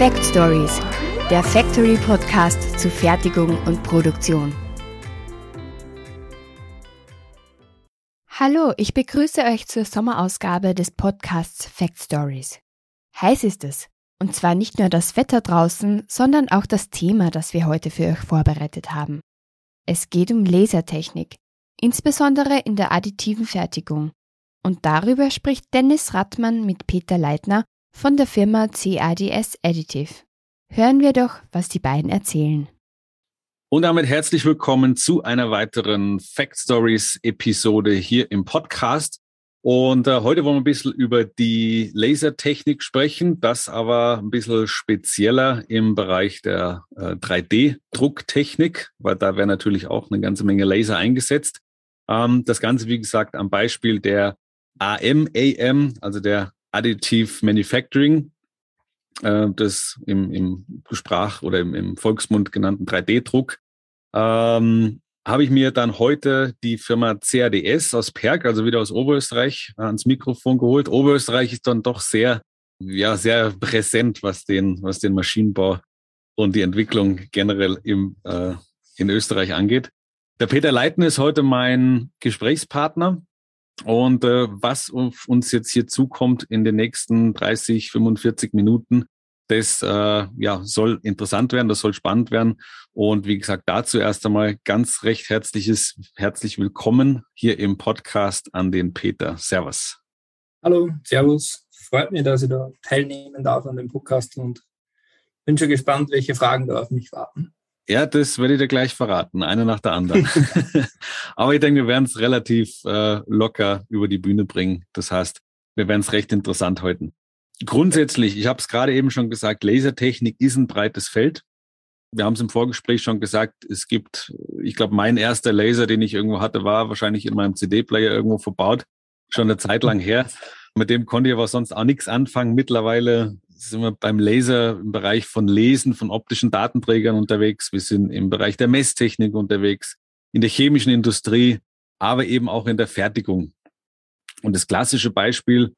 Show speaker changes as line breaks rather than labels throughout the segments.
Fact Stories, der Factory Podcast zu Fertigung und Produktion. Hallo, ich begrüße euch zur Sommerausgabe des Podcasts Fact Stories. Heiß ist es, und zwar nicht nur das Wetter draußen, sondern auch das Thema, das wir heute für euch vorbereitet haben. Es geht um Lasertechnik, insbesondere in der additiven Fertigung. Und darüber spricht Dennis Rattmann mit Peter Leitner von der Firma CADS Additive. Hören wir doch, was die beiden erzählen.
Und damit herzlich willkommen zu einer weiteren Fact Stories Episode hier im Podcast. Und äh, heute wollen wir ein bisschen über die Lasertechnik sprechen, das aber ein bisschen spezieller im Bereich der äh, 3D-Drucktechnik, weil da wäre natürlich auch eine ganze Menge Laser eingesetzt. Ähm, das Ganze, wie gesagt, am Beispiel der AMAM, also der Additive Manufacturing, äh, das im, im Sprach- oder im, im Volksmund genannten 3D-Druck, ähm, habe ich mir dann heute die Firma CADS aus Perg, also wieder aus Oberösterreich, ans Mikrofon geholt. Oberösterreich ist dann doch sehr, ja, sehr präsent, was den, was den Maschinenbau und die Entwicklung generell im, äh, in Österreich angeht. Der Peter Leiten ist heute mein Gesprächspartner. Und äh, was uns jetzt hier zukommt in den nächsten 30, 45 Minuten, das äh, ja, soll interessant werden, das soll spannend werden. Und wie gesagt, dazu erst einmal ganz recht herzliches, herzlich willkommen hier im Podcast an den Peter. Servus.
Hallo, Servus. Freut mich, dass ich da teilnehmen darf an dem Podcast und bin schon gespannt, welche Fragen da auf mich warten.
Ja, das werde ich dir gleich verraten, eine nach der anderen. Aber ich denke, wir werden es relativ äh, locker über die Bühne bringen. Das heißt, wir werden es recht interessant heute. Grundsätzlich, ich habe es gerade eben schon gesagt, Lasertechnik ist ein breites Feld. Wir haben es im Vorgespräch schon gesagt, es gibt, ich glaube, mein erster Laser, den ich irgendwo hatte, war wahrscheinlich in meinem CD-Player irgendwo verbaut, schon eine Zeit lang her. Mit dem konnte ich aber sonst auch nichts anfangen. Mittlerweile sind wir beim Laser im Bereich von Lesen von optischen Datenträgern unterwegs. Wir sind im Bereich der Messtechnik unterwegs, in der chemischen Industrie, aber eben auch in der Fertigung. Und das klassische Beispiel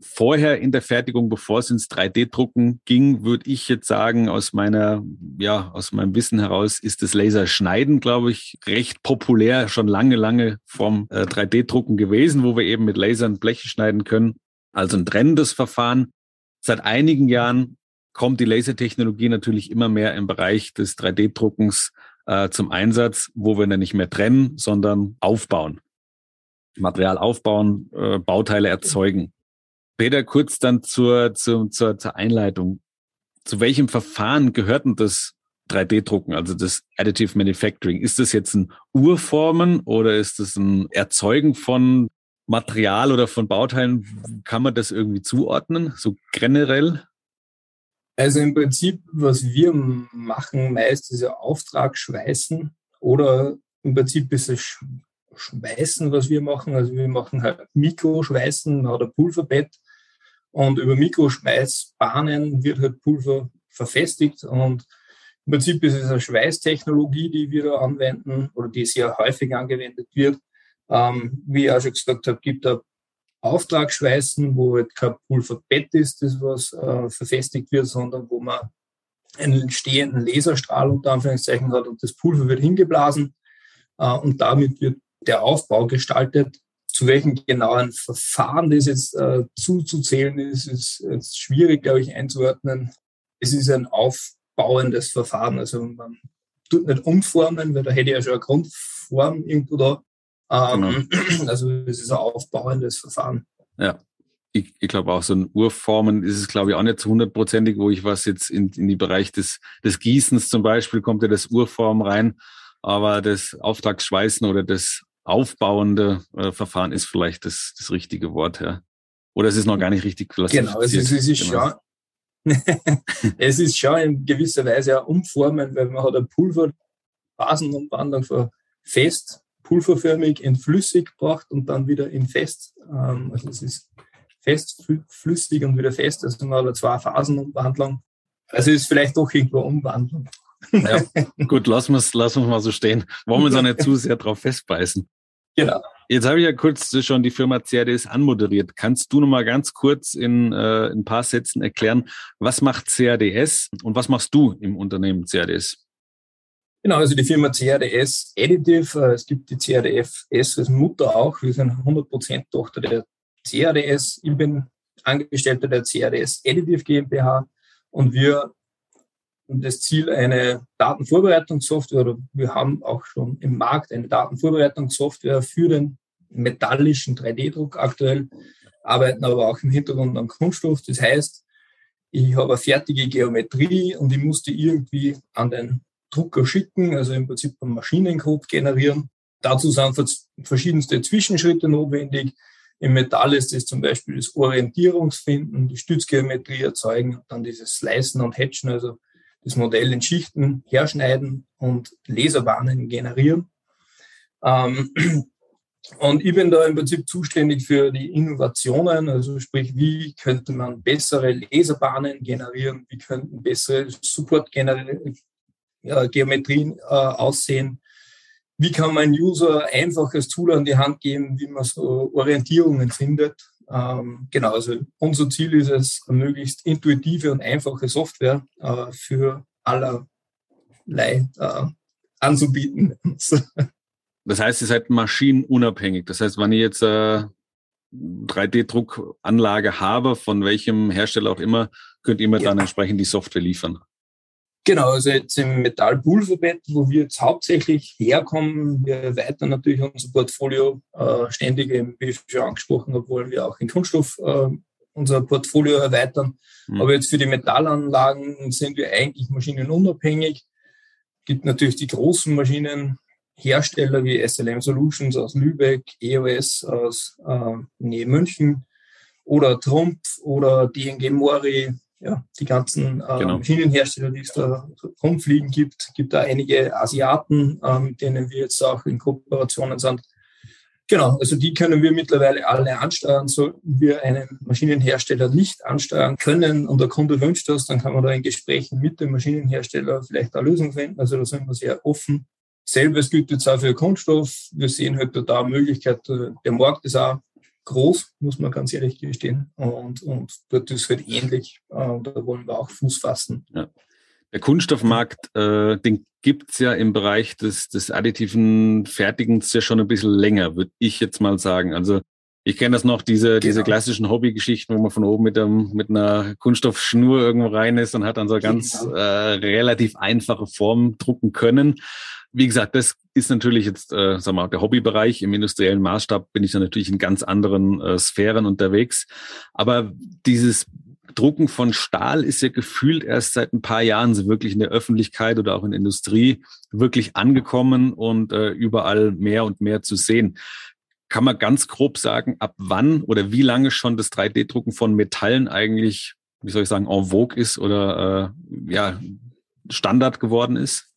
vorher in der Fertigung, bevor es ins 3D-Drucken ging, würde ich jetzt sagen, aus meiner, ja, aus meinem Wissen heraus ist das Laserschneiden, glaube ich, recht populär, schon lange, lange vom äh, 3D-Drucken gewesen, wo wir eben mit Lasern Bleche schneiden können. Also ein trennendes Verfahren. Seit einigen Jahren kommt die Lasertechnologie natürlich immer mehr im Bereich des 3D-Druckens äh, zum Einsatz, wo wir dann nicht mehr trennen, sondern aufbauen. Material aufbauen, äh, Bauteile erzeugen. Peter, kurz dann zur, zur, zur, zur Einleitung. Zu welchem Verfahren gehört denn das 3D-Drucken, also das Additive Manufacturing? Ist das jetzt ein Urformen oder ist das ein Erzeugen von Material oder von Bauteilen? Kann man das irgendwie zuordnen, so generell?
Also im Prinzip, was wir machen, meist ist ja Auftragsschweißen oder im Prinzip ist es Schweißen, was wir machen. Also wir machen halt Mikroschweißen, ein Pulverbett und über Mikroschweißbahnen wird halt Pulver verfestigt und im Prinzip ist es eine Schweißtechnologie, die wir da anwenden oder die sehr häufig angewendet wird. Ähm, wie ich auch schon gesagt habe, gibt da Auftragsschweißen, wo halt kein Pulverbett ist, das was äh, verfestigt wird, sondern wo man einen stehenden Laserstrahl unter Anführungszeichen hat und das Pulver wird hingeblasen äh, und damit wird der Aufbau gestaltet. Zu welchen genauen Verfahren das jetzt äh, zuzuzählen ist, ist jetzt schwierig, glaube ich, einzuordnen. Es ist ein aufbauendes Verfahren. Also man tut nicht umformen, weil da hätte ich ja schon eine Grundform irgendwo da. Ähm, genau. Also es ist ein aufbauendes Verfahren.
Ja. Ich, ich glaube auch so ein Urformen ist es, glaube ich, auch nicht zu hundertprozentig, wo ich was jetzt in, in die Bereich des, des Gießens zum Beispiel kommt ja das Urform rein, aber das Auftragsschweißen oder das aufbauende äh, Verfahren ist vielleicht das, das richtige Wort, ja. Oder es ist noch gar nicht richtig
Genau, es ist, es ist genau. schon, es ist schon in gewisser Weise ein Umformen, weil man hat ein Pulver, Phasenumwandlung von fest, pulverförmig in flüssig gebracht und dann wieder in fest. Ähm, also es ist fest, flüssig und wieder fest. Also man hat eine zwei Phasenumwandlung. Also es ist vielleicht doch irgendwo Umwandlung.
Ja, gut, lassen wir es lassen mal so stehen. Wollen wir uns auch nicht zu sehr drauf festbeißen.
Genau.
Jetzt habe ich ja kurz schon die Firma CRDS anmoderiert. Kannst du noch mal ganz kurz in äh, ein paar Sätzen erklären, was macht CRDS und was machst du im Unternehmen CRDS?
Genau, also die Firma CRDS Additive, äh, es gibt die CRDS als Mutter auch. Wir sind 100% Tochter der CRDS. Ich bin Angestellter der CRDS Additive GmbH und wir haben das Ziel, eine Datenvorbereitungssoftware oder wir haben auch schon im Markt eine Datenvorbereitungssoftware für den metallischen 3D-Druck aktuell, arbeiten aber auch im Hintergrund am Kunststoff. Das heißt, ich habe eine fertige Geometrie und ich musste irgendwie an den Drucker schicken, also im Prinzip einen Maschinencode generieren. Dazu sind verschiedenste Zwischenschritte notwendig. Im Metall ist es zum Beispiel das Orientierungsfinden, die Stützgeometrie erzeugen, dann dieses Slicen und Hatchen, also das Modell in Schichten herschneiden und Laserbahnen generieren. Ähm, und ich bin da im Prinzip zuständig für die Innovationen, also sprich, wie könnte man bessere Laserbahnen generieren, wie könnten bessere Support-Geometrien äh, aussehen, wie kann man User einfaches Tool an die Hand geben, wie man so Orientierungen findet. Ähm, genau, also unser Ziel ist es, möglichst intuitive und einfache Software äh, für allerlei äh, anzubieten.
das heißt, ihr seid maschinenunabhängig. Das heißt, wenn ich jetzt äh, 3D-Druckanlage habe, von welchem Hersteller auch immer, könnt ihr mir ja. dann entsprechend die Software liefern.
Genau, also jetzt im Metallpulverbett, wo wir jetzt hauptsächlich herkommen, wir erweitern natürlich unser Portfolio äh, ständig, wie ich schon angesprochen habe, wollen wir auch in Kunststoff äh, unser Portfolio erweitern. Mhm. Aber jetzt für die Metallanlagen sind wir eigentlich maschinenunabhängig. Gibt natürlich die großen Maschinenhersteller wie SLM Solutions aus Lübeck, EOS aus äh, Nähe München oder Trumpf oder DNG Mori, ja, die ganzen äh, genau. Maschinenhersteller, die es da rumfliegen gibt. gibt da einige Asiaten, äh, mit denen wir jetzt auch in Kooperationen sind. Genau, also die können wir mittlerweile alle ansteuern. Sollten wir einen Maschinenhersteller nicht ansteuern können und der Kunde wünscht das, dann kann man da in Gesprächen mit dem Maschinenhersteller vielleicht eine Lösung finden. Also da sind wir sehr offen. Selbes gilt jetzt auch für Kunststoff. Wir sehen halt da eine Möglichkeit, der Markt ist auch groß, muss man ganz ehrlich gestehen. Und, und dort ist halt ähnlich. Äh, da wollen wir auch Fuß fassen. Ja.
Der Kunststoffmarkt, äh, den gibt's ja im Bereich des, des additiven Fertigens ja schon ein bisschen länger, würde ich jetzt mal sagen. Also ich kenne das noch, diese, genau. diese klassischen Hobbygeschichten, wo man von oben mit, einem, mit einer Kunststoffschnur irgendwo rein ist und hat dann so ganz genau. äh, relativ einfache Form drucken können. Wie gesagt, das ist natürlich jetzt, äh, sag mal, der Hobbybereich. Im industriellen Maßstab bin ich dann natürlich in ganz anderen äh, Sphären unterwegs. Aber dieses Drucken von Stahl ist ja gefühlt erst seit ein paar Jahren so wirklich in der Öffentlichkeit oder auch in der Industrie wirklich angekommen und äh, überall mehr und mehr zu sehen. Kann man ganz grob sagen, ab wann oder wie lange schon das 3D-Drucken von Metallen eigentlich, wie soll ich sagen, en vogue ist oder äh, ja, Standard geworden ist?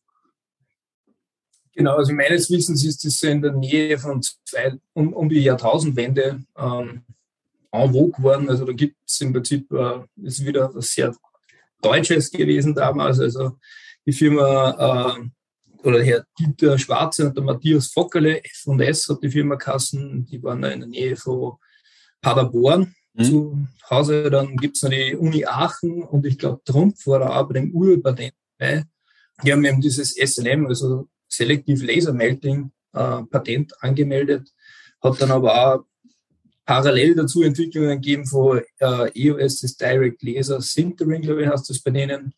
Genau, also meines Wissens ist das in der Nähe von zwei, um, um die Jahrtausendwende ähm, en vogue geworden. Also da gibt es im Prinzip, äh, ist wieder was sehr Deutsches gewesen damals. Also die Firma äh, oder Herr Dieter Schwarze und der Matthias Fockerle, F&S hat die Firma Kassen, die waren da in der Nähe von Paderborn mhm. zu Hause. Dann gibt es noch die Uni Aachen und ich glaube Trumpf war da auch bei dem Urpatent dabei. Die haben eben dieses SLM, also Selective Laser Melting äh, Patent angemeldet, hat dann aber auch parallel dazu Entwicklungen gegeben von äh, EOS, das Direct Laser Sintering, glaube ich, heißt das bei denen,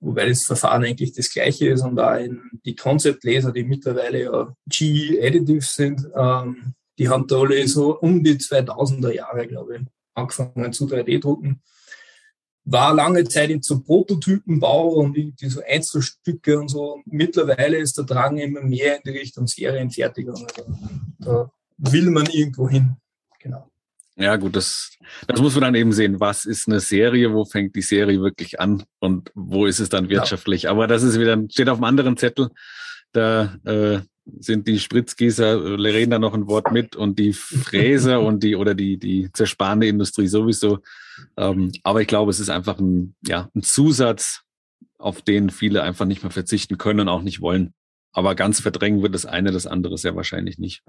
wobei das Verfahren eigentlich das gleiche ist und auch in die Concept Laser, die mittlerweile ja GE Additive sind, ähm, die haben da alle so um die 2000er Jahre, glaube ich, angefangen zu 3D-Drucken war lange Zeit in so Prototypenbau und irgendwie so Einzelstücke und so. Mittlerweile ist der Drang immer mehr in die Richtung Serienfertigung. Also da will man irgendwo hin. Genau.
Ja, gut, das, das muss man dann eben sehen. Was ist eine Serie? Wo fängt die Serie wirklich an? Und wo ist es dann wirtschaftlich? Ja. Aber das ist wieder, steht auf einem anderen Zettel. Da äh, sind die Spritzgießer, reden da noch ein Wort mit und die Fräser und die oder die, die zersparende Industrie sowieso. Ähm, aber ich glaube, es ist einfach ein, ja, ein Zusatz, auf den viele einfach nicht mehr verzichten können und auch nicht wollen. Aber ganz verdrängen wird das eine das andere sehr wahrscheinlich nicht.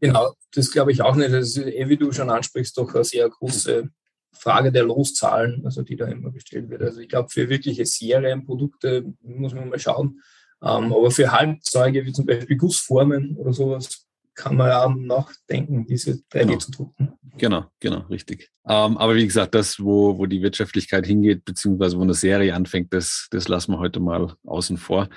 Genau, das glaube ich auch nicht. Das ist, eh, wie du schon ansprichst, doch eine sehr große Frage der Loszahlen, also die da immer gestellt wird. Also ich glaube, für wirkliche Serienprodukte muss man mal schauen. Ähm, aber für Halbzeuge wie zum Beispiel Gussformen oder sowas kann man ja nachdenken, diese 3D
genau.
zu drucken.
Genau, genau, richtig. Ähm, aber wie gesagt, das, wo, wo die Wirtschaftlichkeit hingeht, beziehungsweise wo eine Serie anfängt, das, das lassen wir heute mal außen vor.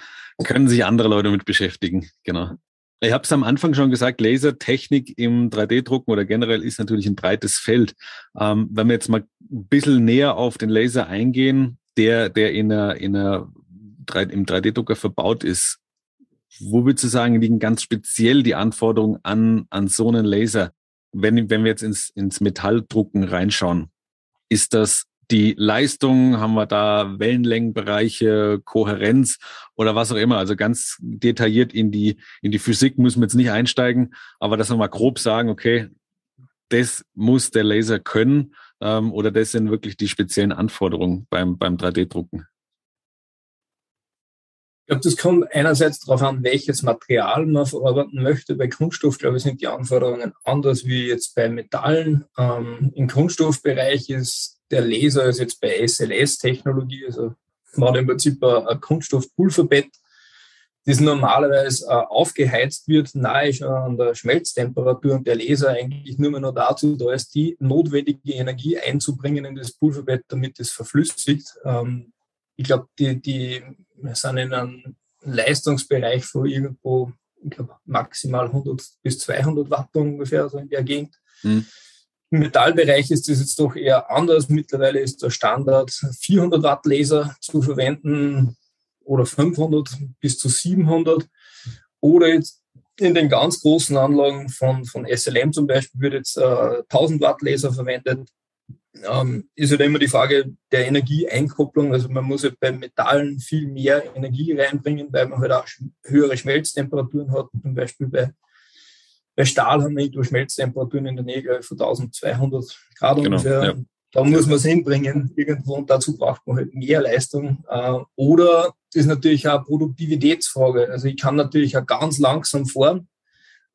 Können sich andere Leute mit beschäftigen, genau. Ich habe es am Anfang schon gesagt, Lasertechnik im 3D-Drucken oder generell ist natürlich ein breites Feld. Ähm, wenn wir jetzt mal ein bisschen näher auf den Laser eingehen, der, der in einer, in einer 3, im 3D-Drucker verbaut ist, wo würdest du sagen, liegen ganz speziell die Anforderungen an, an so einen Laser? Wenn, wenn wir jetzt ins, ins Metalldrucken reinschauen, ist das die Leistung, haben wir da Wellenlängenbereiche, Kohärenz oder was auch immer. Also ganz detailliert in die, in die Physik müssen wir jetzt nicht einsteigen, aber dass wir mal grob sagen, okay, das muss der Laser können ähm, oder das sind wirklich die speziellen Anforderungen beim, beim 3D-Drucken.
Ich glaube, das kommt einerseits darauf an, welches Material man verarbeiten möchte. Bei Kunststoff, glaube ich, sind die Anforderungen anders wie jetzt bei Metallen. Ähm, Im Kunststoffbereich ist der Laser ist jetzt bei SLS-Technologie, also man hat im Prinzip ein, Kunststoffpulverbett, das normalerweise äh, aufgeheizt wird, nahe schon an der Schmelztemperatur und der Laser eigentlich nur mehr noch dazu da ist, die notwendige Energie einzubringen in das Pulverbett, damit es verflüssigt. Ähm, ich glaube, die, die sind in einem Leistungsbereich von irgendwo, ich glaube, maximal 100 bis 200 Watt ungefähr, so in der Gegend. Mhm. Im Metallbereich ist das jetzt doch eher anders. Mittlerweile ist der Standard 400 Watt Laser zu verwenden oder 500 bis zu 700. Oder jetzt in den ganz großen Anlagen von, von SLM zum Beispiel wird jetzt äh, 1000 Watt Laser verwendet. Ähm, ist halt immer die Frage der Energieeinkopplung. Also man muss halt bei Metallen viel mehr Energie reinbringen, weil man halt auch höhere Schmelztemperaturen hat. Zum Beispiel bei bei Stahl haben wir Schmelztemperaturen in der Nähe von 1200 Grad genau, ungefähr. Ja. Da muss man es hinbringen irgendwo und dazu braucht man halt mehr Leistung. Äh, oder das ist natürlich auch eine Produktivitätsfrage. Also ich kann natürlich auch ganz langsam fahren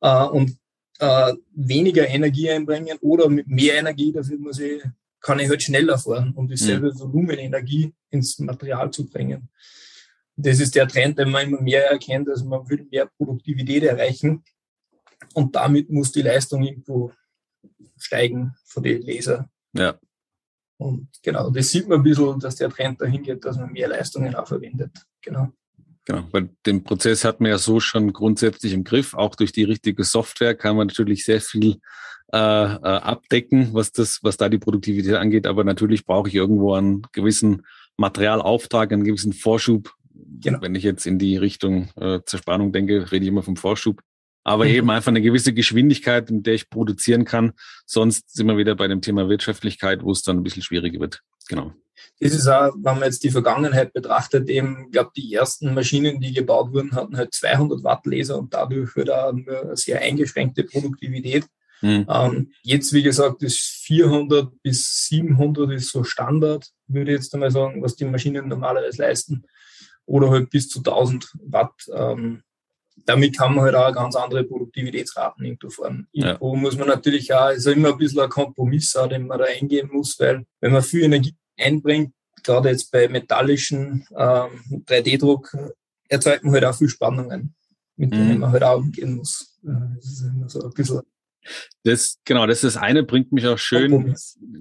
äh, und äh, weniger Energie einbringen oder mit mehr Energie, dafür muss ich, kann ich halt schneller fahren, um dieselbe mhm. Volumenenergie ins Material zu bringen. Das ist der Trend, den man immer mehr erkennt, also man will mehr Produktivität erreichen und damit muss die Leistung irgendwo steigen von den Laser.
Ja.
Und genau, das sieht man ein bisschen, dass der Trend dahin geht, dass man mehr Leistungen auch verwendet. Genau.
Genau, weil den Prozess hat man ja so schon grundsätzlich im Griff. Auch durch die richtige Software kann man natürlich sehr viel äh, äh, abdecken, was das, was da die Produktivität angeht. Aber natürlich brauche ich irgendwo einen gewissen Materialauftrag, einen gewissen Vorschub. Genau. Wenn ich jetzt in die Richtung äh, Zerspannung denke, rede ich immer vom Vorschub aber mhm. eben einfach eine gewisse Geschwindigkeit, in der ich produzieren kann. Sonst sind wir wieder bei dem Thema Wirtschaftlichkeit, wo es dann ein bisschen schwieriger wird. Genau.
Das ist auch, wenn man jetzt die Vergangenheit betrachtet, eben, glaube die ersten Maschinen, die gebaut wurden, hatten halt 200 Watt Laser und dadurch wird auch nur eine sehr eingeschränkte Produktivität. Mhm. Ähm, jetzt, wie gesagt, ist 400 bis 700 ist so Standard, würde ich jetzt einmal sagen, was die Maschinen normalerweise leisten. Oder halt bis zu 1000 Watt. Ähm, damit kann man halt auch ganz andere Produktivitätsraten irgendwo fahren. Ja. Irgendwo muss man natürlich auch, ist immer ein bisschen ein Kompromiss, auch, den man da eingehen muss, weil wenn man viel Energie einbringt, gerade jetzt bei metallischen ähm, 3D-Druck, erzeugt man halt auch viel Spannungen, mit denen mhm. man halt auch umgehen muss. Das ist immer so ein bisschen
das, genau, das ist das eine, bringt mich auch schön,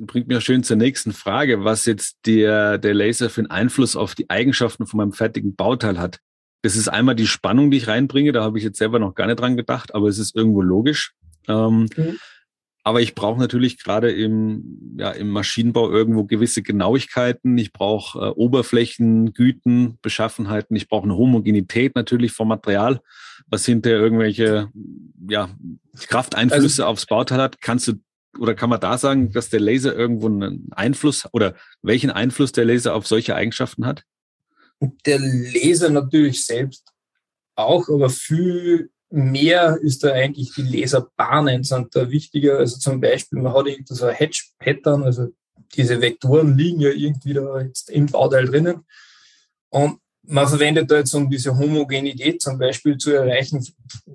bringt mich auch schön zur nächsten Frage, was jetzt der, der Laser für einen Einfluss auf die Eigenschaften von meinem fertigen Bauteil hat. Das ist einmal die Spannung, die ich reinbringe. Da habe ich jetzt selber noch gar nicht dran gedacht, aber es ist irgendwo logisch. Ähm, mhm. Aber ich brauche natürlich gerade im, ja, im Maschinenbau irgendwo gewisse Genauigkeiten. Ich brauche äh, Oberflächen, Güten, Beschaffenheiten. Ich brauche eine Homogenität natürlich vom Material, was hinterher irgendwelche ja, Krafteinflüsse also, aufs Bauteil hat. Kannst du oder kann man da sagen, dass der Laser irgendwo einen Einfluss oder welchen Einfluss der Laser auf solche Eigenschaften hat?
der Laser natürlich selbst auch, aber viel mehr ist da eigentlich die Laserbahnen sind da wichtiger. Also zum Beispiel, man hat irgendwie so ein Hedge-Pattern, also diese Vektoren liegen ja irgendwie da jetzt im Bauteil drinnen. Und man verwendet da jetzt, um diese Homogenität zum Beispiel zu erreichen,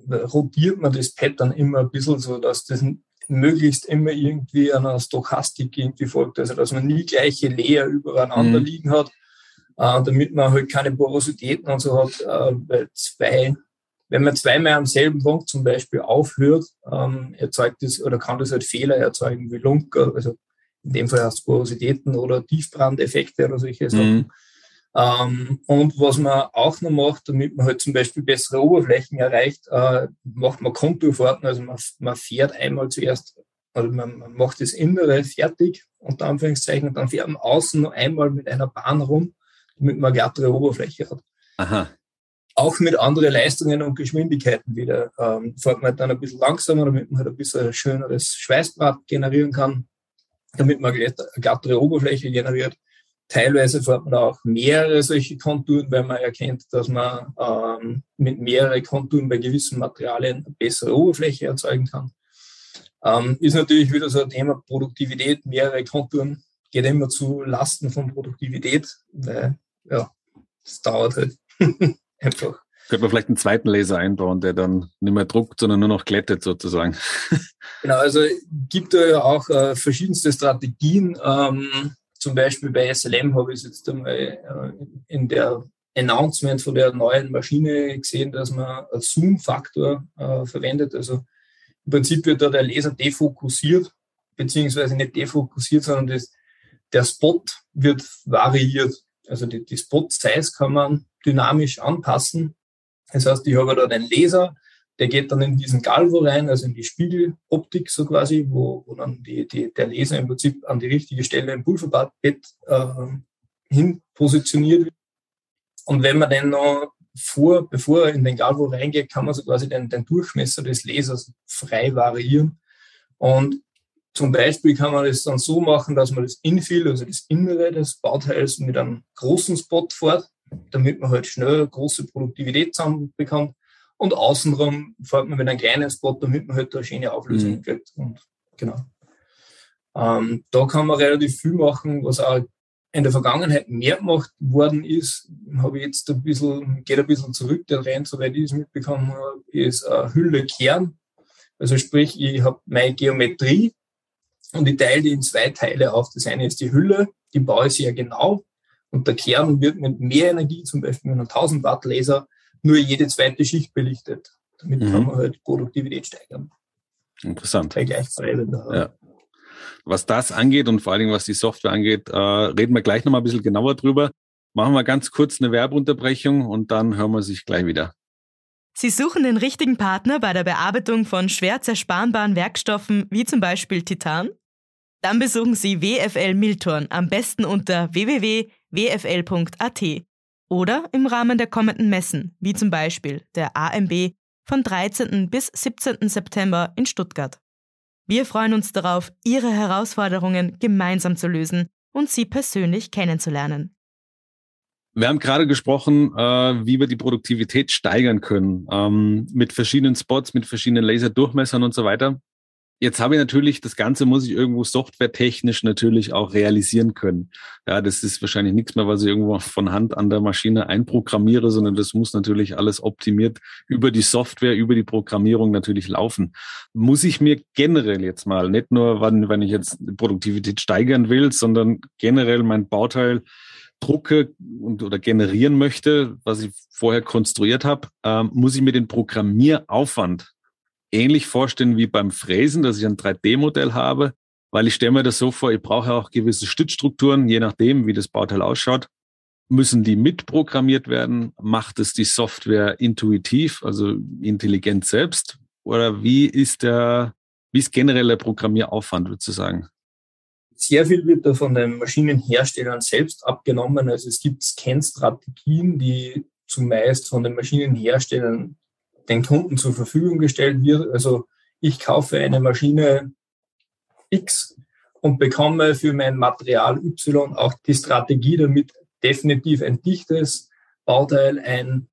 rotiert man das Pattern immer ein bisschen so, dass das möglichst immer irgendwie einer Stochastik irgendwie folgt, also dass man nie gleiche Layer übereinander mhm. liegen hat, äh, damit man halt keine Porositäten und so hat, äh, weil zwei, wenn man zweimal am selben Punkt zum Beispiel aufhört, ähm, erzeugt das oder kann das halt Fehler erzeugen wie Lunker, also in dem Fall heißt Porositäten oder Tiefbrandeffekte oder solche Sachen. Mhm. Ähm, und was man auch noch macht, damit man halt zum Beispiel bessere Oberflächen erreicht, äh, macht man Konturfahrten. Also man, man fährt einmal zuerst, also man, man macht das Innere fertig, unter Anführungszeichen, und dann fährt man außen noch einmal mit einer Bahn rum, damit man eine glattere Oberfläche hat. Aha. Auch mit anderen Leistungen und Geschwindigkeiten wieder. Ähm, fährt man halt dann ein bisschen langsamer, damit man halt ein bisschen schöneres Schweißbad generieren kann, damit man eine glattere Oberfläche generiert. Teilweise fährt man auch mehrere solche Konturen, weil man erkennt, dass man ähm, mit mehreren Konturen bei gewissen Materialien eine bessere Oberfläche erzeugen kann. Ähm, ist natürlich wieder so ein Thema Produktivität, mehrere Konturen geht immer zu Lasten von Produktivität, weil ja, es dauert halt
einfach. Könnte man vielleicht einen zweiten Laser einbauen, der dann nicht mehr druckt, sondern nur noch glättet sozusagen.
Genau, also gibt da ja auch äh, verschiedenste Strategien. Ähm, zum Beispiel bei SLM habe ich es jetzt einmal äh, in der Announcement von der neuen Maschine gesehen, dass man einen Zoom-Faktor äh, verwendet. Also im Prinzip wird da der Laser defokussiert, beziehungsweise nicht defokussiert, sondern das, der Spot wird variiert. Also die, die Spot-Size kann man dynamisch anpassen. Das heißt, ich habe da den Laser, der geht dann in diesen Galvo rein, also in die Spiegeloptik so quasi, wo, wo dann die, die, der Laser im Prinzip an die richtige Stelle im Pulverbett äh, hin positioniert wird. Und wenn man den noch vor, bevor er in den Galvo reingeht, kann man so quasi den, den Durchmesser des Lasers frei variieren. Und zum Beispiel kann man das dann so machen, dass man das Infill, also das Innere des Bauteils, mit einem großen Spot fährt, damit man halt schnell große Produktivität zusammen bekommt. Und außenrum fährt man mit einem kleinen Spot, damit man halt eine schöne Auflösung mhm. kriegt. Und genau. Ähm, da kann man relativ viel machen, was auch in der Vergangenheit mehr gemacht worden ist, habe ich jetzt ein bisschen, geht ein bisschen zurück, der Trend, soweit ich es mitbekommen habe, ist äh, Hülle Kern. Also sprich, ich habe meine Geometrie und ich teile die in zwei Teile auf. Das eine ist die Hülle, die baue ich sehr genau und der Kern wird mit mehr Energie, zum Beispiel mit einem 1000 Watt Laser, nur jede zweite Schicht belichtet. Damit mhm. kann man halt Produktivität steigern.
Interessant. Ja. Was das angeht und vor allen Dingen was die Software angeht, äh, reden wir gleich nochmal ein bisschen genauer drüber. Machen wir ganz kurz eine Werbeunterbrechung und dann hören wir sich gleich wieder.
Sie suchen den richtigen Partner bei der Bearbeitung von schwer zersparenbaren Werkstoffen wie zum Beispiel Titan? Dann besuchen Sie WFL Miltorn am besten unter www.wfl.at oder im Rahmen der kommenden Messen, wie zum Beispiel der AMB von 13. bis 17. September in Stuttgart. Wir freuen uns darauf, Ihre Herausforderungen gemeinsam zu lösen und Sie persönlich kennenzulernen.
Wir haben gerade gesprochen, äh, wie wir die Produktivität steigern können, ähm, mit verschiedenen Spots, mit verschiedenen Laserdurchmessern und so weiter. Jetzt habe ich natürlich, das Ganze muss ich irgendwo softwaretechnisch natürlich auch realisieren können. Ja, das ist wahrscheinlich nichts mehr, was ich irgendwo von Hand an der Maschine einprogrammiere, sondern das muss natürlich alles optimiert über die Software, über die Programmierung natürlich laufen. Muss ich mir generell jetzt mal, nicht nur, wann, wenn ich jetzt Produktivität steigern will, sondern generell mein Bauteil drucke und oder generieren möchte, was ich vorher konstruiert habe, ähm, muss ich mir den Programmieraufwand ähnlich vorstellen wie beim Fräsen, dass ich ein 3D-Modell habe, weil ich stelle mir das so vor, ich brauche auch gewisse Stützstrukturen, je nachdem, wie das Bauteil ausschaut. Müssen die mitprogrammiert werden? Macht es die Software intuitiv, also intelligent selbst? Oder wie ist der, wie ist generell der Programmieraufwand, würdest du sagen?
Sehr viel wird da von den Maschinenherstellern selbst abgenommen. Also es gibt Scan-Strategien, die zumeist von den Maschinenherstellern den Kunden zur Verfügung gestellt wird. Also ich kaufe eine Maschine X und bekomme für mein Material Y auch die Strategie, damit definitiv ein dichtes Bauteil, ein,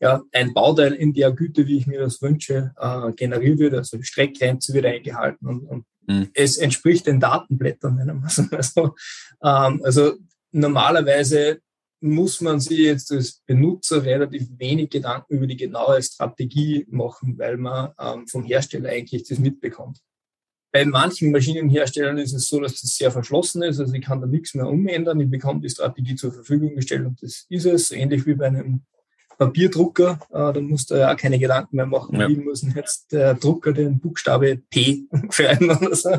ja, ein Bauteil in der Güte, wie ich mir das wünsche, äh, generiert wird. Also die Streckgrenze wird eingehalten und, und mhm. es entspricht den Datenblättern, nennen wir es mal so. Ähm, also normalerweise muss man sich jetzt als Benutzer relativ wenig Gedanken über die genaue Strategie machen, weil man ähm, vom Hersteller eigentlich das mitbekommt. Bei manchen Maschinenherstellern ist es so, dass das sehr verschlossen ist, also ich kann da nichts mehr umändern, ich bekomme die Strategie zur Verfügung gestellt und das ist es, ähnlich wie bei einem Papierdrucker, äh, da musst du ja auch keine Gedanken mehr machen, ja. wie muss jetzt der Drucker den Buchstabe P schreiben oder so.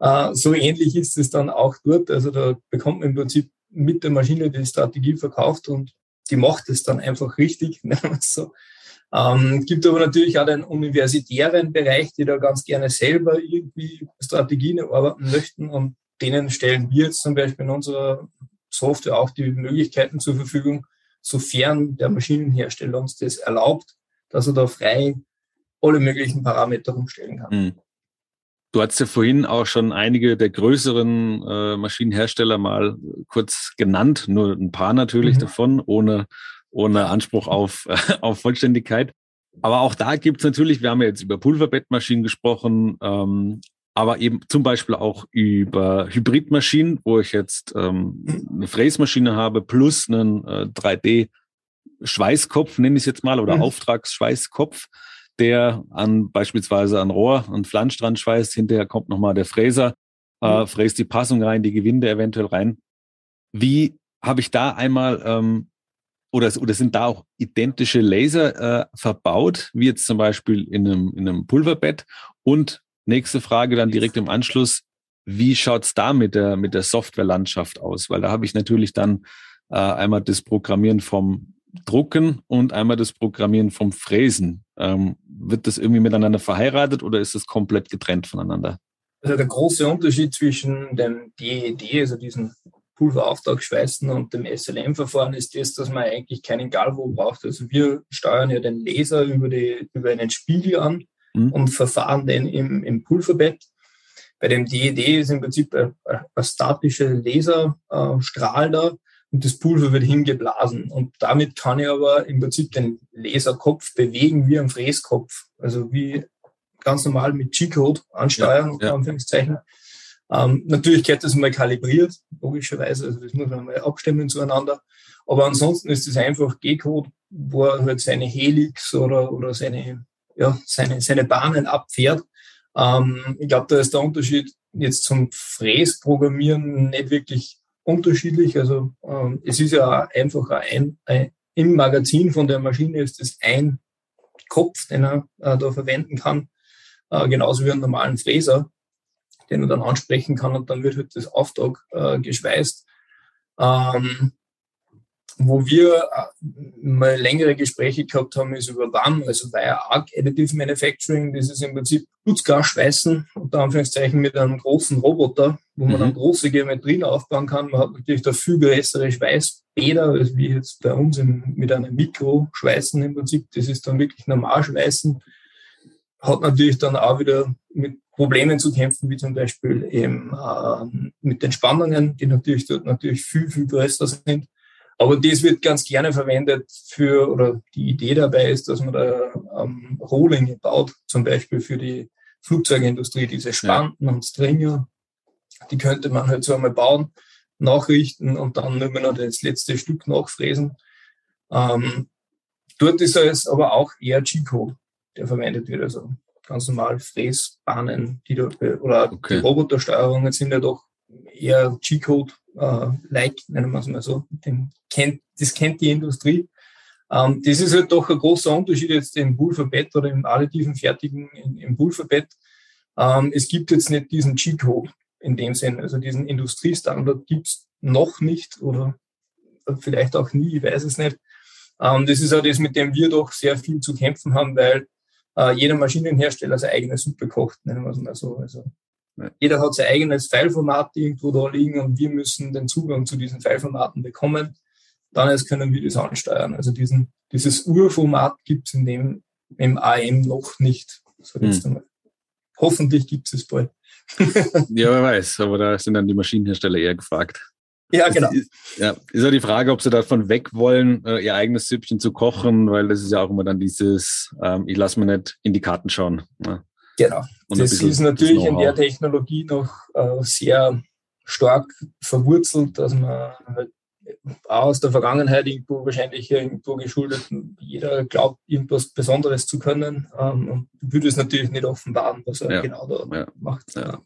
Äh, so ähnlich ist es dann auch dort, also da bekommt man im Prinzip mit der Maschine die Strategie verkauft und die macht es dann einfach richtig. so. Ähm, gibt aber natürlich auch den universitären Bereich, die da ganz gerne selber irgendwie Strategien erarbeiten möchten und denen stellen wir jetzt zum Beispiel in unserer Software auch die Möglichkeiten zur Verfügung, sofern der Maschinenhersteller uns das erlaubt, dass er da frei alle möglichen Parameter umstellen kann.
Du hast ja vorhin auch schon einige der größeren äh, Maschinenhersteller mal kurz genannt, nur ein paar natürlich mhm. davon, ohne, ohne Anspruch auf, auf Vollständigkeit. Aber auch da gibt's natürlich, wir haben ja jetzt über Pulverbettmaschinen gesprochen, ähm, aber eben zum Beispiel auch über Hybridmaschinen, wo ich jetzt ähm, mhm. eine Fräsmaschine habe plus einen äh, 3D-Schweißkopf, nenne ich es jetzt mal, oder mhm. Auftragsschweißkopf der an beispielsweise an Rohr und Flansch dran schweißt. Hinterher kommt nochmal der Fräser, äh, mhm. fräst die Passung rein, die Gewinde eventuell rein. Wie habe ich da einmal ähm, oder, oder sind da auch identische Laser äh, verbaut, wie jetzt zum Beispiel in einem, in einem Pulverbett? Und nächste Frage dann direkt im Anschluss, wie schaut's da mit der, mit der Softwarelandschaft aus? Weil da habe ich natürlich dann äh, einmal das Programmieren vom Drucken und einmal das Programmieren vom Fräsen. Ähm, wird das irgendwie miteinander verheiratet oder ist es komplett getrennt voneinander?
Also der große Unterschied zwischen dem DED, also diesen Pulverauftragsschweißen und dem SLM-Verfahren ist das, dass man eigentlich keinen Galvo braucht. Also wir steuern ja den Laser über, die, über einen Spiegel an mhm. und verfahren den im, im Pulverbett. Bei dem DED ist im Prinzip ein, ein statischer Laserstrahl da, und das Pulver wird hingeblasen. Und damit kann ich aber im Prinzip den Laserkopf bewegen wie ein Fräskopf. Also wie ganz normal mit G-Code ansteuern, ja, ja. Anführungszeichen. Ähm, natürlich geht das mal kalibriert, logischerweise. Also das muss man mal abstimmen zueinander. Aber ansonsten ist es einfach G-Code, wo er halt seine Helix oder, oder seine, ja, seine, seine Bahnen abfährt. Ähm, ich glaube, da ist der Unterschied jetzt zum Fräsprogrammieren nicht wirklich unterschiedlich. Also ähm, es ist ja einfach ein, ein, im Magazin von der Maschine ist es ein Kopf, den er äh, da verwenden kann, äh, genauso wie einen normalen Fräser, den er dann ansprechen kann und dann wird halt das Auftrag äh, geschweißt. Ähm, wo wir äh, mal längere Gespräche gehabt haben, ist über WAM, also Wire Arc Additive Manufacturing. Das ist im Prinzip Putzgasschweißen, unter Anführungszeichen mit einem großen Roboter, wo man mhm. dann große Geometrien aufbauen kann. Man hat natürlich da viel größere Schweißbäder, als wie jetzt bei uns im, mit einem Mikroschweißen im Prinzip. Das ist dann wirklich normal Schweißen. Hat natürlich dann auch wieder mit Problemen zu kämpfen, wie zum Beispiel eben äh, mit den Spannungen, die natürlich dort natürlich viel, viel größer sind. Aber das wird ganz gerne verwendet für, oder die Idee dabei ist, dass man da ähm, Rohlinge baut, zum Beispiel für die Flugzeugindustrie, diese Spanten ja. und Stringer. Die könnte man halt so einmal bauen, nachrichten und dann nur noch das letzte Stück nachfräsen. Ähm, dort ist es aber auch eher G-Code, der verwendet wird. Also ganz normal Fräsbahnen, die da, oder okay. die Robotersteuerungen sind ja doch eher G-Code äh, like, nennen wir es mal so. Den kennt, das kennt die Industrie. Ähm, das ist halt doch ein großer Unterschied jetzt im Pulverbett oder im additiven Fertigen im, im Pulverbett. Ähm, es gibt jetzt nicht diesen G-Code in dem Sinn, also diesen Industriestandard gibt's noch nicht oder vielleicht auch nie, ich weiß es nicht. Ähm, das ist auch das, mit dem wir doch sehr viel zu kämpfen haben, weil äh, jeder Maschinenhersteller seine eigene Suppe kocht, nennen wir es mal so. Also jeder hat sein eigenes Fileformat irgendwo da liegen und wir müssen den Zugang zu diesen Fileformaten bekommen. Dann erst können wir das ansteuern. Also diesen, dieses Urformat gibt es in dem im AM noch nicht. So jetzt hm. Hoffentlich gibt es es bald.
ja, wer weiß, aber da sind dann die Maschinenhersteller eher gefragt.
Ja, genau.
Ist, ja, ist ja die Frage, ob sie davon weg wollen, äh, ihr eigenes Süppchen zu kochen, weil das ist ja auch immer dann dieses, ähm, ich lasse mir nicht in die Karten schauen. Ja.
Genau. Und das ist natürlich in der Technologie noch äh, sehr stark verwurzelt, dass man halt auch aus der Vergangenheit irgendwo wahrscheinlich irgendwo geschuldet. Jeder glaubt, irgendwas Besonderes zu können ähm, und würde es natürlich nicht offenbaren, was er ja. genau da ja. macht. Ja.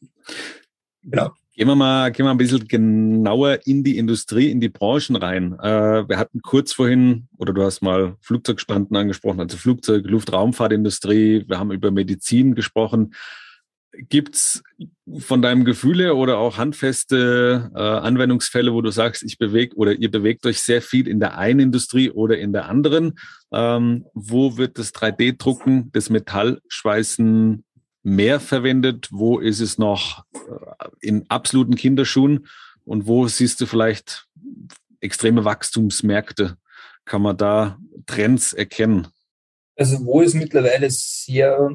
Genau. Gehen wir mal, gehen wir ein bisschen genauer in die Industrie, in die Branchen rein. Äh, wir hatten kurz vorhin, oder du hast mal Flugzeugspanten angesprochen, also Flugzeug, Luftraumfahrtindustrie. Wir haben über Medizin gesprochen. Gibt's von deinem Gefühle oder auch handfeste äh, Anwendungsfälle, wo du sagst, ich bewege oder ihr bewegt euch sehr viel in der einen Industrie oder in der anderen? Ähm, wo wird das 3D-Drucken, das Metallschweißen mehr verwendet? Wo ist es noch äh, in absoluten Kinderschuhen? Und wo siehst du vielleicht extreme Wachstumsmärkte? Kann man da Trends erkennen?
Also wo es mittlerweile sehr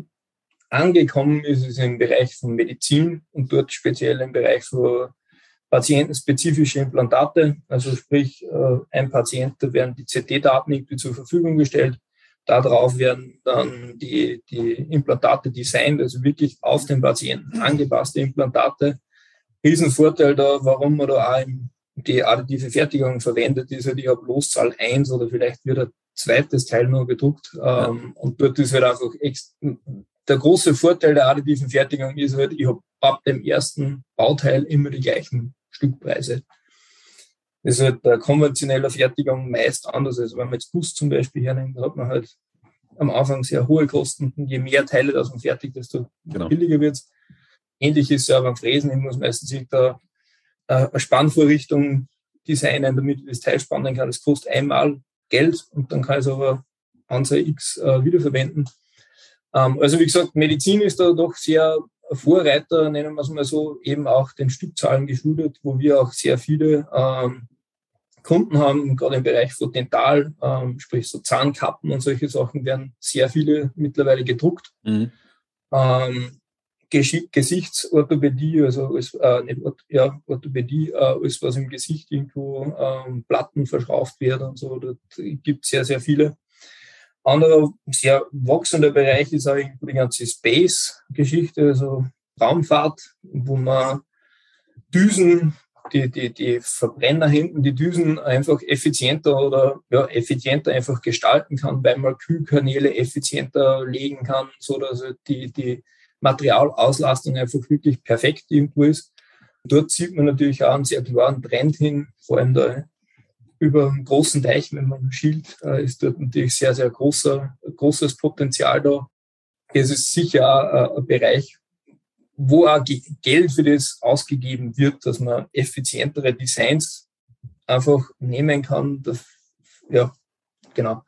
angekommen ist, ist im Bereich von Medizin und dort speziell im Bereich von patientenspezifische Implantate. Also sprich, äh, ein Patient, da werden die CT-Daten irgendwie zur Verfügung gestellt. Darauf werden dann die, die Implantate designt, also wirklich auf den Patienten angepasste Implantate. Riesenvorteil da, warum man da auch die additive Fertigung verwendet, ist halt, ich habe Loszahl 1 oder vielleicht wird ein zweites Teil nur gedruckt. Ähm, und dort ist halt einfach der große Vorteil der additiven Fertigung ist halt, ich habe ab dem ersten Bauteil immer die gleichen Stückpreise. Das ist halt bei konventioneller Fertigung meist anders. Also wenn man jetzt Bus zum Beispiel hernimmt, hat man halt am Anfang sehr hohe Kosten. Und je mehr Teile das man fertigt, desto genau. billiger wird's. Ähnlich ist es ja beim Fräsen. Ich muss meistens da äh, eine Spannvorrichtung designen, damit ich das Teil spannen kann. Das kostet einmal Geld und dann kann ich es aber Anzahl X äh, wiederverwenden. Ähm, also wie gesagt, Medizin ist da doch sehr Vorreiter, nennen wir es mal so, eben auch den Stückzahlen geschuldet, wo wir auch sehr viele ähm, Kunden haben, gerade im Bereich von Dental, ähm, sprich so Zahnkappen und solche Sachen werden sehr viele mittlerweile gedruckt. Mhm. Ähm, Gesichtsorthopädie, also alles, äh, nicht, ja, Orthopädie, äh, alles, was im Gesicht irgendwo ähm, Platten verschraubt werden und so, da gibt es sehr, sehr viele. Anderer sehr wachsender Bereich ist auch die ganze Space-Geschichte, also Raumfahrt, wo man Düsen die, die, die Verbrenner hinten, die Düsen einfach effizienter oder ja, effizienter einfach gestalten kann, weil man Kühlkanäle effizienter legen kann, so dass die, die Materialauslastung einfach wirklich perfekt irgendwo ist. Dort sieht man natürlich auch einen sehr klaren Trend hin, vor allem da über einen großen Teich, wenn man schielt, äh, ist dort natürlich sehr, sehr großer, großes Potenzial da. Es ist sicher auch ein Bereich, wo auch Geld für das ausgegeben wird, dass man effizientere Designs einfach nehmen kann. Das, ja, genau.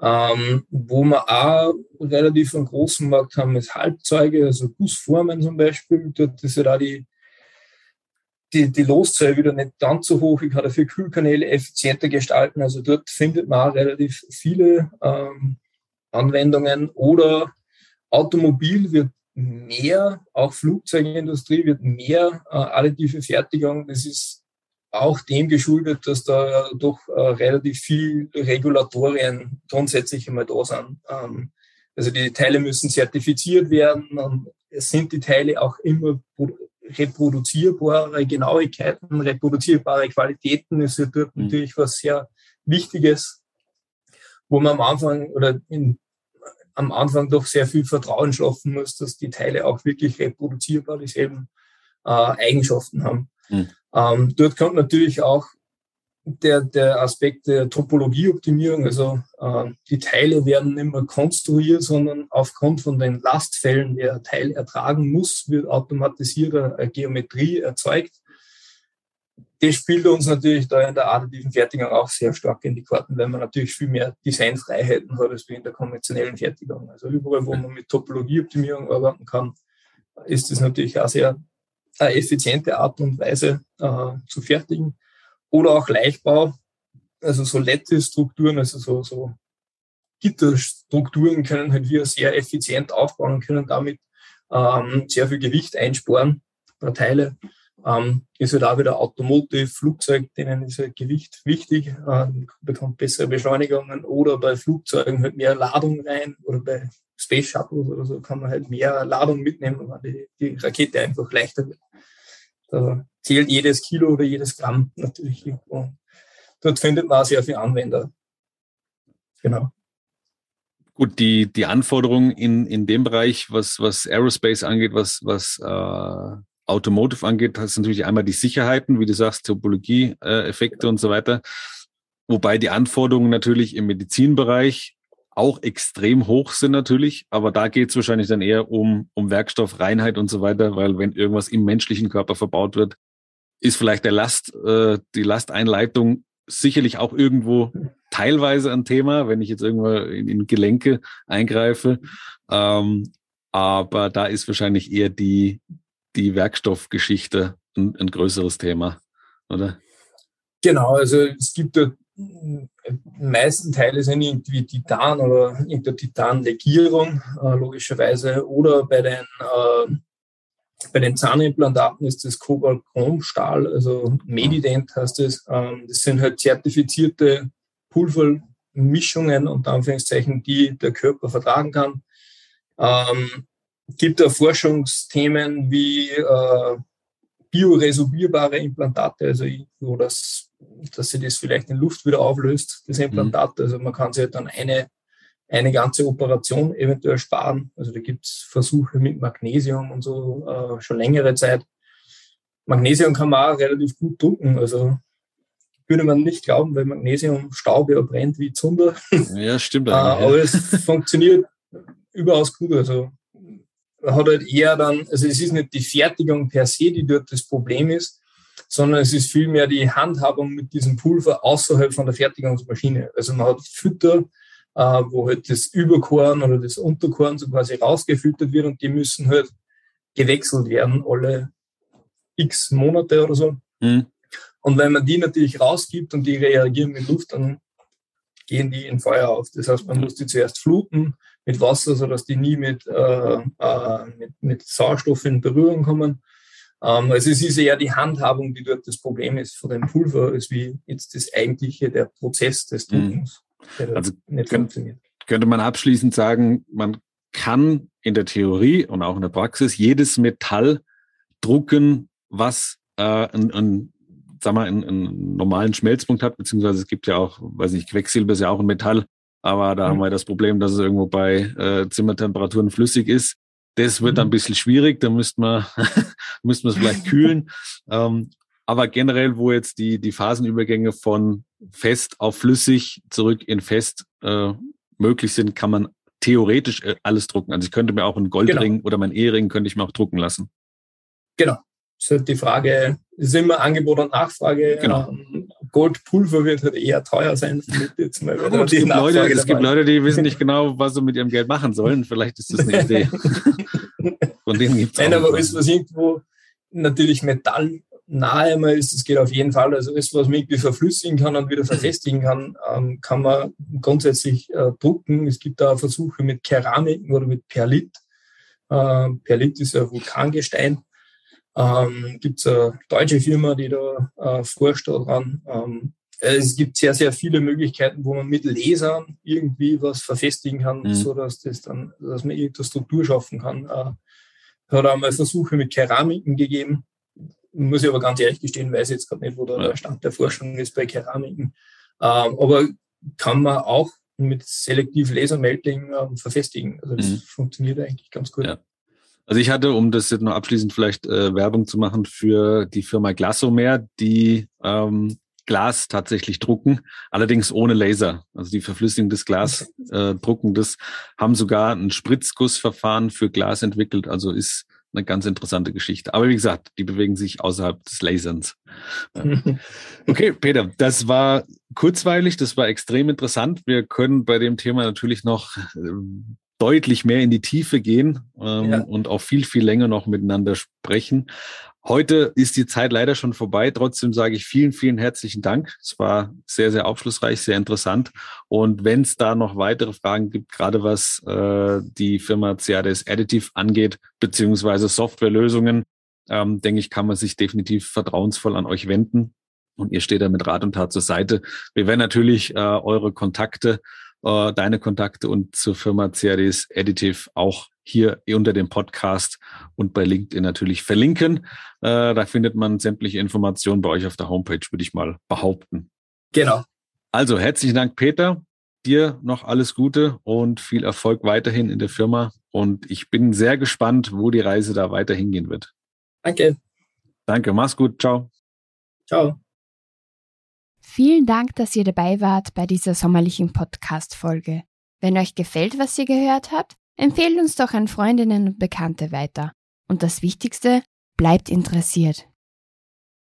Ähm, wo wir auch relativ einen großen Markt haben, ist Halbzeuge, also Busformen zum Beispiel. Dort ist ja da die, die, die Loszahl wieder nicht ganz so hoch. Ich kann dafür Kühlkanäle effizienter gestalten. Also dort findet man auch relativ viele ähm, Anwendungen. Oder Automobil wird mehr, auch Flugzeugindustrie wird mehr äh, additive Fertigung. Das ist auch dem geschuldet, dass da doch äh, relativ viel Regulatorien grundsätzlich einmal da sind. Ähm, also die Teile müssen zertifiziert werden und es sind die Teile auch immer reproduzierbare Genauigkeiten, reproduzierbare Qualitäten. Das ist dort mhm. natürlich was sehr Wichtiges, wo man am Anfang oder in am Anfang doch sehr viel Vertrauen schaffen muss, dass die Teile auch wirklich reproduzierbar dieselben äh, Eigenschaften haben. Mhm. Ähm, dort kommt natürlich auch der, der Aspekt der Topologieoptimierung, also äh, die Teile werden nicht mehr konstruiert, sondern aufgrund von den Lastfällen, der Teil ertragen muss, wird automatisiert eine Geometrie erzeugt das spielt uns natürlich da in der additiven Fertigung auch sehr stark in die Karten, weil man natürlich viel mehr Designfreiheiten hat als in der konventionellen Fertigung. Also überall, wo man mit Topologieoptimierung arbeiten kann, ist es natürlich auch sehr eine effiziente Art und Weise äh, zu fertigen. Oder auch Leichtbau, also so Lattice-Strukturen, also so, so Gitterstrukturen können halt wir sehr effizient aufbauen und können damit ähm, sehr viel Gewicht einsparen Teile. Ähm, ist halt auch wieder Automotive, Flugzeug, denen ist halt Gewicht wichtig, äh, bekommt bessere Beschleunigungen oder bei Flugzeugen halt mehr Ladung rein oder bei Space Shuttles oder so kann man halt mehr Ladung mitnehmen, weil die, die Rakete einfach leichter wird. Da zählt jedes Kilo oder jedes Gramm natürlich irgendwo. dort findet man sehr viele Anwender.
Genau. Gut, die, die Anforderungen in, in dem Bereich, was, was Aerospace angeht, was, was äh, Automotive angeht, hast du natürlich einmal die Sicherheiten, wie du sagst, Topologie-Effekte äh, und so weiter. Wobei die Anforderungen natürlich im Medizinbereich auch extrem hoch sind natürlich, aber da geht es wahrscheinlich dann eher um, um Werkstoffreinheit und so weiter, weil wenn irgendwas im menschlichen Körper verbaut wird, ist vielleicht der Last, äh, die Lasteinleitung sicherlich auch irgendwo teilweise ein Thema, wenn ich jetzt irgendwo in, in Gelenke eingreife. Ähm, aber da ist wahrscheinlich eher die, die Werkstoffgeschichte ein, ein größeres Thema, oder?
Genau, also es gibt die meisten Teile sind irgendwie Titan oder irgendeine Titanlegierung, äh, logischerweise. Oder bei den, äh, bei den Zahnimplantaten ist das Kobalt-Chrom-Stahl, also Medident heißt es. Ähm, das sind halt zertifizierte Pulvermischungen, unter Anführungszeichen, die der Körper vertragen kann. Ähm, gibt da Forschungsthemen wie äh, bioresorbierbare Implantate, also wo das, dass sie das vielleicht in Luft wieder auflöst, das Implantat. Mhm. Also man kann sich halt dann eine, eine ganze Operation eventuell sparen. Also da gibt es Versuche mit Magnesium und so äh, schon längere Zeit. Magnesium kann man auch relativ gut drucken. Also würde man nicht glauben, weil Magnesium Staub ja brennt wie Zunder.
Ja, stimmt.
äh, aber es funktioniert überaus gut. Also hat halt eher dann, also es ist nicht die Fertigung per se, die dort das Problem ist, sondern es ist vielmehr die Handhabung mit diesem Pulver außerhalb von der Fertigungsmaschine. Also man hat Fütter, äh, wo halt das Überkorn oder das Unterkorn so quasi rausgefiltert wird und die müssen halt gewechselt werden alle x Monate oder so. Mhm. Und wenn man die natürlich rausgibt und die reagieren mit Luft, dann gehen die in Feuer auf. Das heißt, man muss die zuerst fluten mit Wasser, sodass die nie mit, äh, äh, mit, mit Sauerstoff in Berührung kommen. Ähm, also es ist eher die Handhabung, die dort das Problem ist von dem Pulver, als wie jetzt das eigentliche, der Prozess des mhm. Druckens,
der also nicht könnt, funktioniert. Könnte man abschließend sagen, man kann in der Theorie und auch in der Praxis jedes Metall drucken, was äh, ein, ein sag mal, einen, einen normalen Schmelzpunkt hat, beziehungsweise es gibt ja auch, weiß nicht, Quecksilber ist ja auch ein Metall, aber da mhm. haben wir das Problem, dass es irgendwo bei äh, Zimmertemperaturen flüssig ist. Das wird mhm. dann ein bisschen schwierig, da müsste man, müsste man es vielleicht kühlen. ähm, aber generell, wo jetzt die, die Phasenübergänge von fest auf flüssig zurück in fest äh, möglich sind, kann man theoretisch äh, alles drucken. Also ich könnte mir auch einen Goldring genau. oder mein Ehering könnte ich mir auch drucken lassen.
Genau. Das ist halt die Frage, ist immer Angebot und Nachfrage.
Genau.
Goldpulver wird halt eher teuer sein.
Jetzt mal, gut, es, gibt Leute, es gibt Leute, die wissen nicht genau, was sie mit ihrem Geld machen sollen. Vielleicht ist das eine Idee.
Von denen gibt es Nein, aber alles, was irgendwo natürlich Metall nahe mal ist, das geht auf jeden Fall. Also alles, was man irgendwie verflüssigen kann und wieder verfestigen kann, ähm, kann man grundsätzlich äh, drucken. Es gibt da Versuche mit Keramiken oder mit Perlit. Äh, Perlit ist ja Vulkangestein. Ähm, gibt es eine deutsche Firma, die da äh, forscht daran. Ähm, es gibt sehr, sehr viele Möglichkeiten, wo man mit Lasern irgendwie was verfestigen kann, mhm. so dass das dann, dass man irgendeine Struktur schaffen kann. Äh, hat auch mal Versuche mit Keramiken gegeben. Muss ich aber ganz ehrlich gestehen, weiß jetzt gerade nicht, wo der ja. Stand der Forschung ist bei Keramiken. Ähm, aber kann man auch mit selektiv Lasermelting ähm, verfestigen. Also das mhm. funktioniert eigentlich ganz gut. Ja.
Also ich hatte, um das jetzt noch abschließend vielleicht äh, Werbung zu machen für die Firma Glasomer, die ähm, Glas tatsächlich drucken, allerdings ohne Laser. Also die Verflüssigung des Glas äh, drucken, das haben sogar ein Spritzgussverfahren für Glas entwickelt. Also ist eine ganz interessante Geschichte. Aber wie gesagt, die bewegen sich außerhalb des Laserns. Okay, Peter, das war kurzweilig, das war extrem interessant. Wir können bei dem Thema natürlich noch äh, deutlich mehr in die Tiefe gehen ähm, ja. und auch viel, viel länger noch miteinander sprechen. Heute ist die Zeit leider schon vorbei. Trotzdem sage ich vielen, vielen herzlichen Dank. Es war sehr, sehr aufschlussreich, sehr interessant. Und wenn es da noch weitere Fragen gibt, gerade was äh, die Firma CADS Additive angeht, beziehungsweise Softwarelösungen, ähm, denke ich, kann man sich definitiv vertrauensvoll an euch wenden. Und ihr steht da mit Rat und Tat zur Seite. Wir werden natürlich äh, eure Kontakte äh, deine Kontakte und zur Firma CRDs Additive auch hier unter dem Podcast und bei LinkedIn natürlich verlinken. Äh, da findet man sämtliche Informationen bei euch auf der Homepage, würde ich mal behaupten.
Genau.
Also herzlichen Dank, Peter. Dir noch alles Gute und viel Erfolg weiterhin in der Firma. Und ich bin sehr gespannt, wo die Reise da weiter hingehen wird.
Danke.
Danke, mach's gut. Ciao.
Ciao.
Vielen Dank, dass ihr dabei wart bei dieser sommerlichen Podcast-Folge. Wenn euch gefällt, was ihr gehört habt, empfehlt uns doch an Freundinnen und Bekannte weiter. Und das Wichtigste, bleibt interessiert.